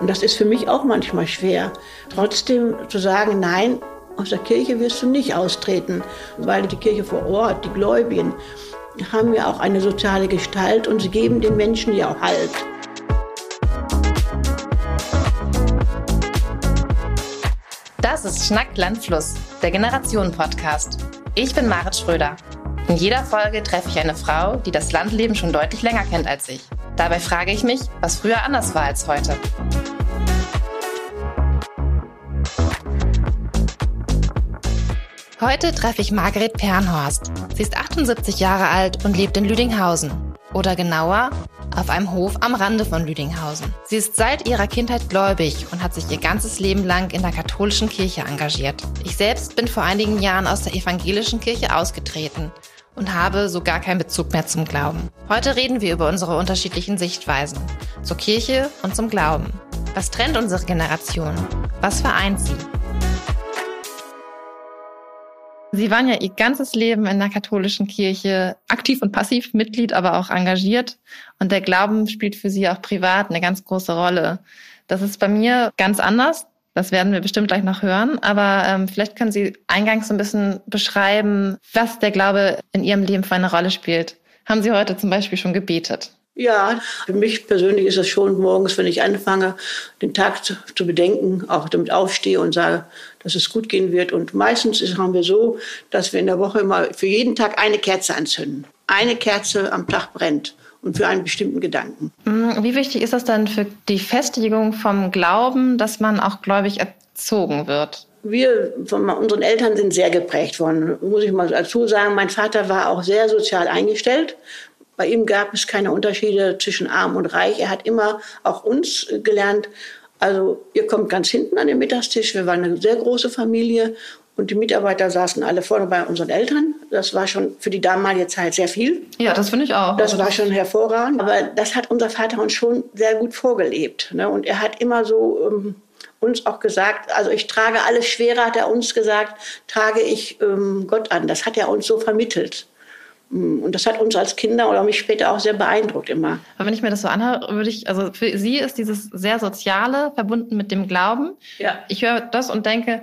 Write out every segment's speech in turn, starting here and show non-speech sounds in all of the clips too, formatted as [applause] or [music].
Und das ist für mich auch manchmal schwer. Trotzdem zu sagen, nein, aus der Kirche wirst du nicht austreten, weil die Kirche vor Ort, die Gläubigen, haben ja auch eine soziale Gestalt und sie geben den Menschen ja auch Halt. Das ist Schnack Landfluss, der Generationen-Podcast. Ich bin Marit Schröder. In jeder Folge treffe ich eine Frau, die das Landleben schon deutlich länger kennt als ich. Dabei frage ich mich, was früher anders war als heute. Heute treffe ich Margret Pernhorst. Sie ist 78 Jahre alt und lebt in Lüdinghausen. Oder genauer, auf einem Hof am Rande von Lüdinghausen. Sie ist seit ihrer Kindheit gläubig und hat sich ihr ganzes Leben lang in der katholischen Kirche engagiert. Ich selbst bin vor einigen Jahren aus der evangelischen Kirche ausgetreten und habe so gar keinen Bezug mehr zum Glauben. Heute reden wir über unsere unterschiedlichen Sichtweisen zur Kirche und zum Glauben. Was trennt unsere Generation? Was vereint sie? Sie waren ja Ihr ganzes Leben in der katholischen Kirche aktiv und passiv Mitglied, aber auch engagiert. Und der Glauben spielt für Sie auch privat eine ganz große Rolle. Das ist bei mir ganz anders. Das werden wir bestimmt gleich noch hören. Aber ähm, vielleicht können Sie eingangs ein bisschen beschreiben, was der Glaube in Ihrem Leben für eine Rolle spielt. Haben Sie heute zum Beispiel schon gebetet? Ja, für mich persönlich ist es schon morgens, wenn ich anfange, den Tag zu, zu, bedenken, auch damit aufstehe und sage, dass es gut gehen wird. Und meistens ist, haben wir so, dass wir in der Woche immer für jeden Tag eine Kerze anzünden. Eine Kerze am Tag brennt und für einen bestimmten Gedanken. Mm, wie wichtig ist das dann für die Festigung vom Glauben, dass man auch gläubig erzogen wird? wir von unseren Eltern sind sehr geprägt worden, muss ich mal dazu sagen. Mein Vater war auch sehr sozial eingestellt. Bei ihm gab es keine Unterschiede zwischen arm und reich. Er hat immer auch uns gelernt. Also ihr kommt ganz hinten an den Mittagstisch. Wir waren eine sehr große Familie und die Mitarbeiter saßen alle vorne bei unseren Eltern. Das war schon für die damalige Zeit sehr viel. Ja, das finde ich auch. Das war schon hervorragend. Aber das hat unser Vater uns schon sehr gut vorgelebt. Ne? Und er hat immer so ähm, uns auch gesagt, also ich trage alles Schwere, hat er uns gesagt, trage ich ähm, Gott an. Das hat er uns so vermittelt. Und das hat uns als Kinder oder mich später auch sehr beeindruckt immer. Aber wenn ich mir das so anhöre, würde ich, also für Sie ist dieses sehr Soziale verbunden mit dem Glauben. Ja. Ich höre das und denke,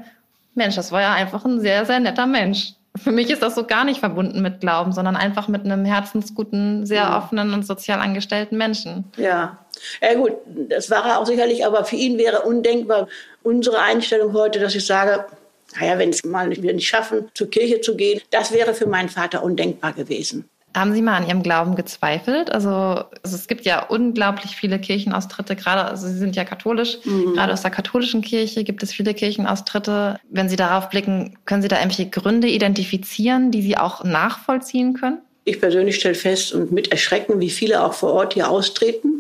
Mensch, das war ja einfach ein sehr, sehr netter Mensch. Für mich ist das so gar nicht verbunden mit Glauben, sondern einfach mit einem herzensguten, sehr ja. offenen und sozial angestellten Menschen. Ja. Ja gut, das war er auch sicherlich, aber für ihn wäre undenkbar unsere Einstellung heute, dass ich sage, naja, wenn es mal wir nicht schaffen, zur Kirche zu gehen, das wäre für meinen Vater undenkbar gewesen. Haben Sie mal an Ihrem Glauben gezweifelt? Also, also, es gibt ja unglaublich viele Kirchenaustritte, gerade, also Sie sind ja katholisch, mhm. gerade aus der katholischen Kirche gibt es viele Kirchenaustritte. Wenn Sie darauf blicken, können Sie da irgendwelche Gründe identifizieren, die Sie auch nachvollziehen können? Ich persönlich stelle fest und mit Erschrecken, wie viele auch vor Ort hier austreten.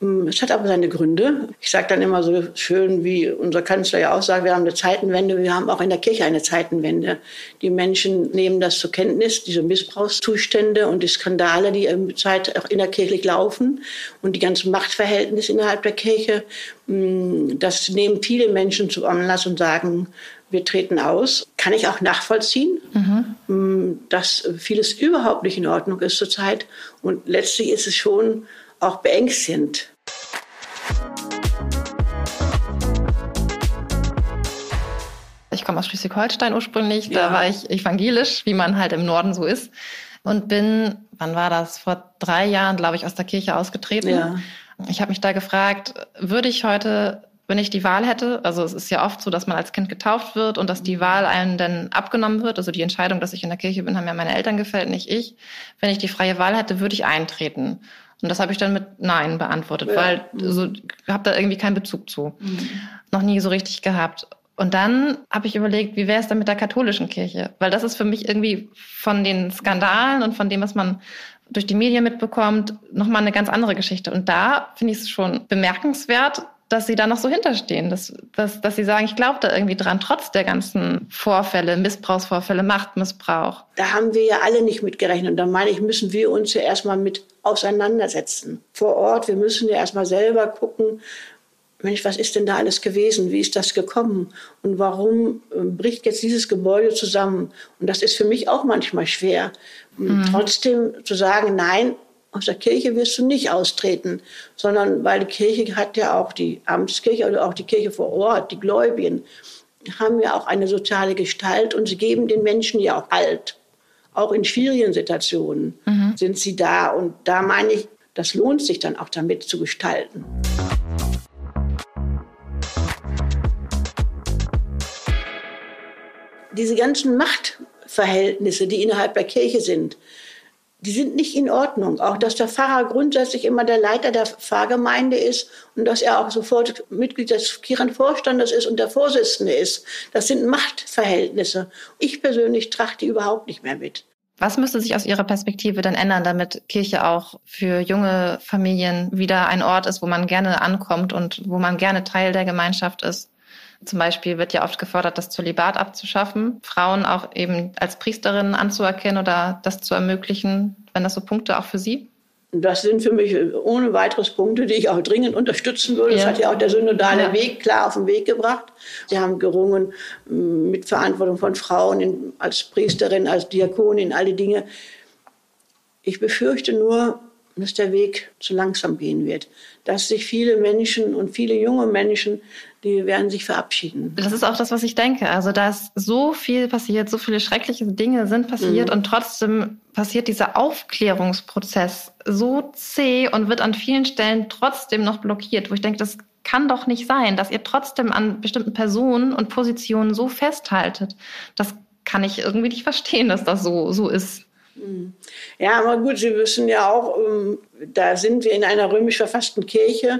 Mm, es hat aber seine Gründe. Ich sage dann immer so schön, wie unser Kanzler ja auch sagt, wir haben eine Zeitenwende, wir haben auch in der Kirche eine Zeitenwende. Die Menschen nehmen das zur Kenntnis, diese Missbrauchszustände und die Skandale, die in Zeit auch innerkirchlich laufen und die ganzen Machtverhältnisse innerhalb der Kirche. Mm, das nehmen viele Menschen zu Anlass und sagen, wir treten aus. Kann ich auch nachvollziehen, mhm. Mm, dass vieles überhaupt nicht in Ordnung ist zurzeit. Und letztlich ist es schon auch beängstigend. Ich komme aus Schleswig-Holstein ursprünglich, ja. da war ich evangelisch, wie man halt im Norden so ist. Und bin, wann war das? Vor drei Jahren, glaube ich, aus der Kirche ausgetreten. Ja. Ich habe mich da gefragt, würde ich heute wenn ich die Wahl hätte, also es ist ja oft so, dass man als Kind getauft wird und dass die Wahl einem dann abgenommen wird, also die Entscheidung, dass ich in der Kirche bin, haben ja meine Eltern gefällt, nicht ich. Wenn ich die freie Wahl hätte, würde ich eintreten. Und das habe ich dann mit Nein beantwortet, ja. weil so habe da irgendwie keinen Bezug zu. Mhm. Noch nie so richtig gehabt. Und dann habe ich überlegt, wie wäre es dann mit der katholischen Kirche? Weil das ist für mich irgendwie von den Skandalen und von dem, was man durch die Medien mitbekommt, nochmal eine ganz andere Geschichte. Und da finde ich es schon bemerkenswert, dass sie da noch so hinterstehen, dass, dass, dass sie sagen, ich glaube da irgendwie dran, trotz der ganzen Vorfälle, Missbrauchsvorfälle, Machtmissbrauch. Da haben wir ja alle nicht mitgerechnet. Und da meine ich, müssen wir uns ja erstmal mit auseinandersetzen. Vor Ort, wir müssen ja erstmal selber gucken, Mensch, was ist denn da alles gewesen? Wie ist das gekommen? Und warum ähm, bricht jetzt dieses Gebäude zusammen? Und das ist für mich auch manchmal schwer. Mhm. Trotzdem zu sagen, nein, aus der Kirche wirst du nicht austreten, sondern weil die Kirche hat ja auch die Amtskirche oder auch die Kirche vor Ort, die Gläubigen, haben ja auch eine soziale Gestalt und sie geben den Menschen ja auch Halt. Auch in schwierigen Situationen mhm. sind sie da. Und da meine ich, das lohnt sich dann auch damit zu gestalten. Diese ganzen Machtverhältnisse, die innerhalb der Kirche sind, die sind nicht in Ordnung. Auch dass der Pfarrer grundsätzlich immer der Leiter der Pfarrgemeinde ist und dass er auch sofort Mitglied des Kirchenvorstandes ist und der Vorsitzende ist. Das sind Machtverhältnisse. Ich persönlich trachte die überhaupt nicht mehr mit. Was müsste sich aus Ihrer Perspektive denn ändern, damit Kirche auch für junge Familien wieder ein Ort ist, wo man gerne ankommt und wo man gerne Teil der Gemeinschaft ist? Zum Beispiel wird ja oft gefordert, das Zölibat abzuschaffen, Frauen auch eben als Priesterinnen anzuerkennen oder das zu ermöglichen. Wenn das so Punkte auch für Sie? Das sind für mich ohne weiteres Punkte, die ich auch dringend unterstützen würde. Ja. Das hat ja auch der synodale ja. Weg klar auf den Weg gebracht. Sie haben gerungen mit Verantwortung von Frauen als Priesterin, als Diakonin, alle Dinge. Ich befürchte nur, dass der Weg zu langsam gehen wird. Dass sich viele Menschen und viele junge Menschen, die werden sich verabschieden. Das ist auch das, was ich denke. Also da ist so viel passiert, so viele schreckliche Dinge sind passiert mhm. und trotzdem passiert dieser Aufklärungsprozess so zäh und wird an vielen Stellen trotzdem noch blockiert, wo ich denke, das kann doch nicht sein, dass ihr trotzdem an bestimmten Personen und Positionen so festhaltet. Das kann ich irgendwie nicht verstehen, dass das so, so ist. Hm. Ja, aber gut, Sie wissen ja auch, ähm, da sind wir in einer römisch verfassten Kirche.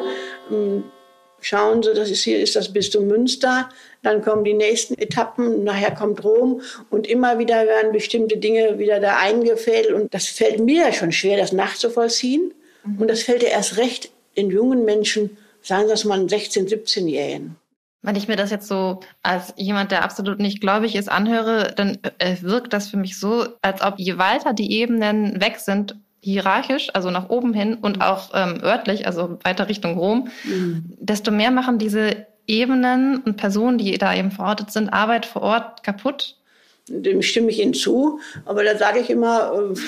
Schauen Sie, das ist hier ist das Bistum Münster. Dann kommen die nächsten Etappen, nachher kommt Rom und immer wieder werden bestimmte Dinge wieder da eingefädelt. Und das fällt mir ja schon schwer, das nachzuvollziehen. Mhm. Und das fällt ja erst recht in jungen Menschen, sagen Sie das mal, 16-, 17-Jährigen. Wenn ich mir das jetzt so als jemand, der absolut nicht gläubig ist, anhöre, dann äh, wirkt das für mich so, als ob je weiter die Ebenen weg sind, hierarchisch, also nach oben hin und auch ähm, örtlich, also weiter Richtung Rom, mhm. desto mehr machen diese Ebenen und Personen, die da eben verortet sind, Arbeit vor Ort kaputt. Dem stimme ich Ihnen zu, aber da sage ich immer, äh,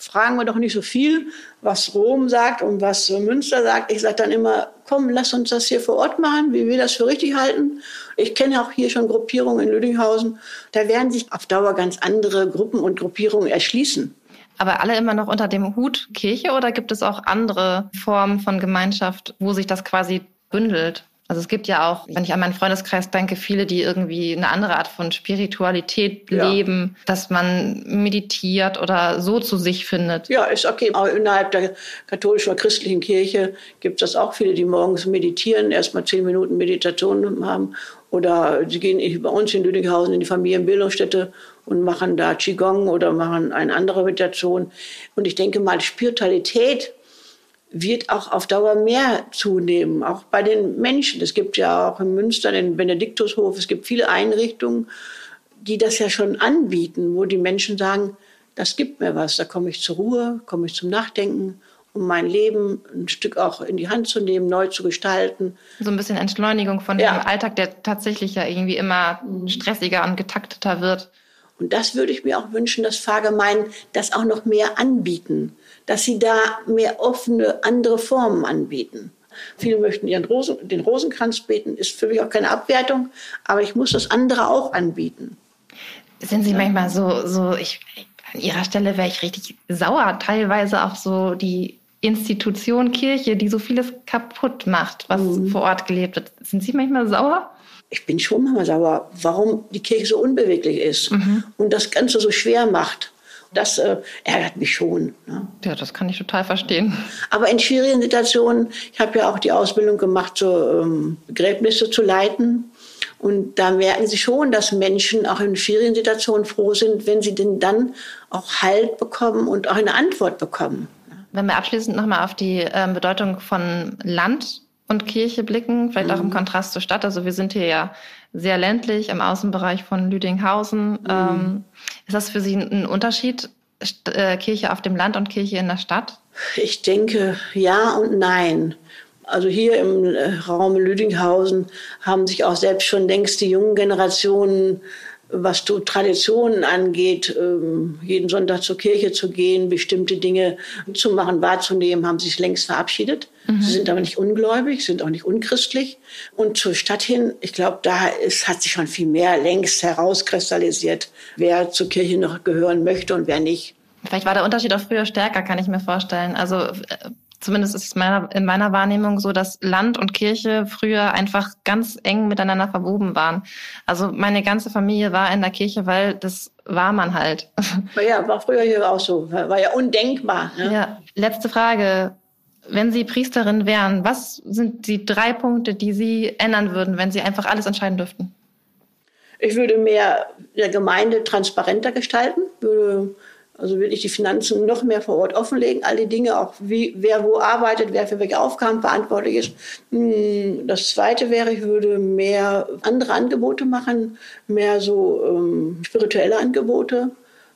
fragen wir doch nicht so viel, was Rom sagt und was Münster sagt. Ich sage dann immer, komm, lass uns das hier vor Ort machen, wie wir das für richtig halten. Ich kenne auch hier schon Gruppierungen in Lüdinghausen. Da werden sich auf Dauer ganz andere Gruppen und Gruppierungen erschließen. Aber alle immer noch unter dem Hut Kirche oder gibt es auch andere Formen von Gemeinschaft, wo sich das quasi bündelt? Also es gibt ja auch, wenn ich an meinen Freundeskreis denke, viele, die irgendwie eine andere Art von Spiritualität ja. leben, dass man meditiert oder so zu sich findet. Ja, ist okay. Aber innerhalb der katholischen oder christlichen Kirche gibt es auch viele, die morgens meditieren, erstmal zehn Minuten Meditation haben. Oder sie gehen bei uns in Lüdinghausen in die Familienbildungsstätte und machen da Qigong oder machen eine andere Meditation. Und ich denke mal, Spiritualität wird auch auf Dauer mehr zunehmen, auch bei den Menschen. Es gibt ja auch in Münster den Benediktushof, es gibt viele Einrichtungen, die das ja schon anbieten, wo die Menschen sagen, das gibt mir was, da komme ich zur Ruhe, komme ich zum Nachdenken, um mein Leben ein Stück auch in die Hand zu nehmen, neu zu gestalten. So ein bisschen Entschleunigung von ja. dem Alltag, der tatsächlich ja irgendwie immer stressiger und getakteter wird. Und das würde ich mir auch wünschen, dass Fahrgemeinden das auch noch mehr anbieten dass sie da mehr offene, andere Formen anbieten. Viele möchten ihren Rosen, den Rosenkranz beten, ist für mich auch keine Abwertung, aber ich muss das andere auch anbieten. Sind Sie manchmal so, so ich, an Ihrer Stelle wäre ich richtig sauer, teilweise auch so die Institution Kirche, die so vieles kaputt macht, was mhm. vor Ort gelebt wird. Sind Sie manchmal sauer? Ich bin schon manchmal sauer, warum die Kirche so unbeweglich ist mhm. und das Ganze so schwer macht. Das äh, ärgert mich schon. Ne? Ja, das kann ich total verstehen. Aber in schwierigen Situationen, ich habe ja auch die Ausbildung gemacht, so ähm, Begräbnisse zu leiten. Und da merken Sie schon, dass Menschen auch in schwierigen Situationen froh sind, wenn sie denn dann auch Halt bekommen und auch eine Antwort bekommen. Wenn wir abschließend nochmal auf die äh, Bedeutung von Land und Kirche blicken, vielleicht mhm. auch im mhm. Kontrast zur Stadt. Also wir sind hier ja sehr ländlich im Außenbereich von Lüdinghausen. Mhm. Ähm, ist das für Sie ein Unterschied, äh, Kirche auf dem Land und Kirche in der Stadt? Ich denke ja und nein. Also hier im äh, Raum Lüdinghausen haben sich auch selbst schon längst die jungen Generationen was du Traditionen angeht, ähm, jeden Sonntag zur Kirche zu gehen, bestimmte Dinge zu machen, wahrzunehmen, haben sich längst verabschiedet. Mhm. Sie sind aber nicht ungläubig, sind auch nicht unchristlich. Und zur Stadt hin, ich glaube, da ist, hat sich schon viel mehr längst herauskristallisiert, wer zur Kirche noch gehören möchte und wer nicht. Vielleicht war der Unterschied auch früher stärker, kann ich mir vorstellen. Also äh, zumindest ist es meiner, in meiner Wahrnehmung so, dass Land und Kirche früher einfach ganz eng miteinander verwoben waren. Also meine ganze Familie war in der Kirche, weil das war man halt. [laughs] Ja, war früher hier auch so. War ja undenkbar. Ne? Ja. Letzte Frage. Wenn Sie Priesterin wären, was sind die drei Punkte, die Sie ändern würden, wenn Sie einfach alles entscheiden dürften? Ich würde mehr der Gemeinde transparenter gestalten, würde also wirklich die Finanzen noch mehr vor Ort offenlegen, all die Dinge, auch wie, wer wo arbeitet, wer für welche Aufgaben verantwortlich ist. Hm, das Zweite wäre, ich würde mehr andere Angebote machen, mehr so ähm, spirituelle Angebote,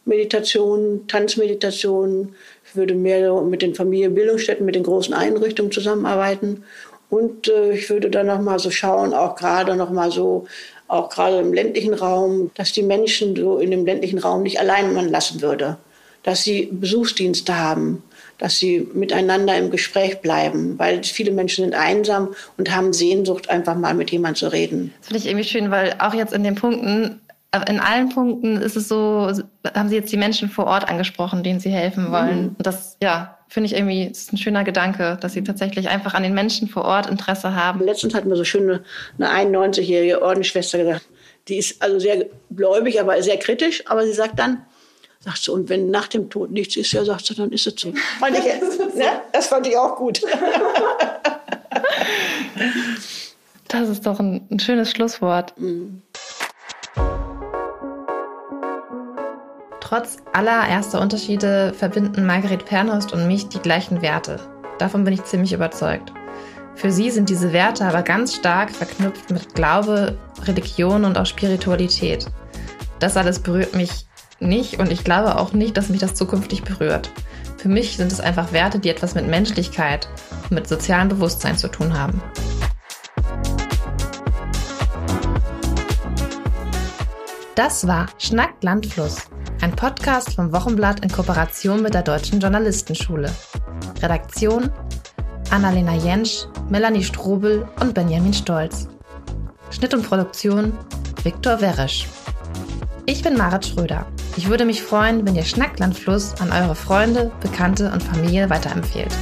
Meditation, Tanzmeditation. Ich würde mehr mit den Familienbildungsstätten, mit den großen Einrichtungen zusammenarbeiten. Und äh, ich würde dann noch mal so schauen, auch gerade noch so auch gerade im ländlichen Raum, dass die Menschen so in dem ländlichen Raum nicht allein man lassen würde dass sie Besuchsdienste haben, dass sie miteinander im Gespräch bleiben, weil viele Menschen sind einsam und haben Sehnsucht, einfach mal mit jemandem zu reden. Das finde ich irgendwie schön, weil auch jetzt in den Punkten, äh, in allen Punkten ist es so, haben Sie jetzt die Menschen vor Ort angesprochen, denen Sie helfen wollen. Mhm. Das, ja, finde ich irgendwie, ist ein schöner Gedanke, dass Sie tatsächlich einfach an den Menschen vor Ort Interesse haben. Letztens hatten wir so schön eine 91-jährige Ordensschwester gesagt, die ist also sehr gläubig, aber sehr kritisch, aber sie sagt dann, Sagt sie, und wenn nach dem Tod nichts ist, ja, sagt sie, dann ist es so. [laughs] Fand ich, ne? Das fand ich auch gut. [laughs] Das ist doch ein, ein schönes Schlusswort. Mhm. Trotz aller erster Unterschiede verbinden Margret Pernhorst und mich die gleichen Werte. Davon bin ich ziemlich überzeugt. Für sie sind diese Werte aber ganz stark verknüpft mit Glaube, Religion und auch Spiritualität. Das alles berührt mich nicht und ich glaube auch nicht, dass mich das zukünftig berührt. Für mich sind es einfach Werte, die etwas mit Menschlichkeit und mit sozialem Bewusstsein zu tun haben. Das war Schnack Landfluss, ein Podcast vom Wochenblatt in Kooperation mit der Deutschen Journalistenschule. Redaktion Annalena Jentsch, Melanie Strobel und Benjamin Stolz. Schnitt und Produktion Viktor Weresch. Ich bin Marit Schröder. Ich würde mich freuen, wenn ihr Schnacklandfluss an eure Freunde, Bekannte und Familie weiterempfehlt.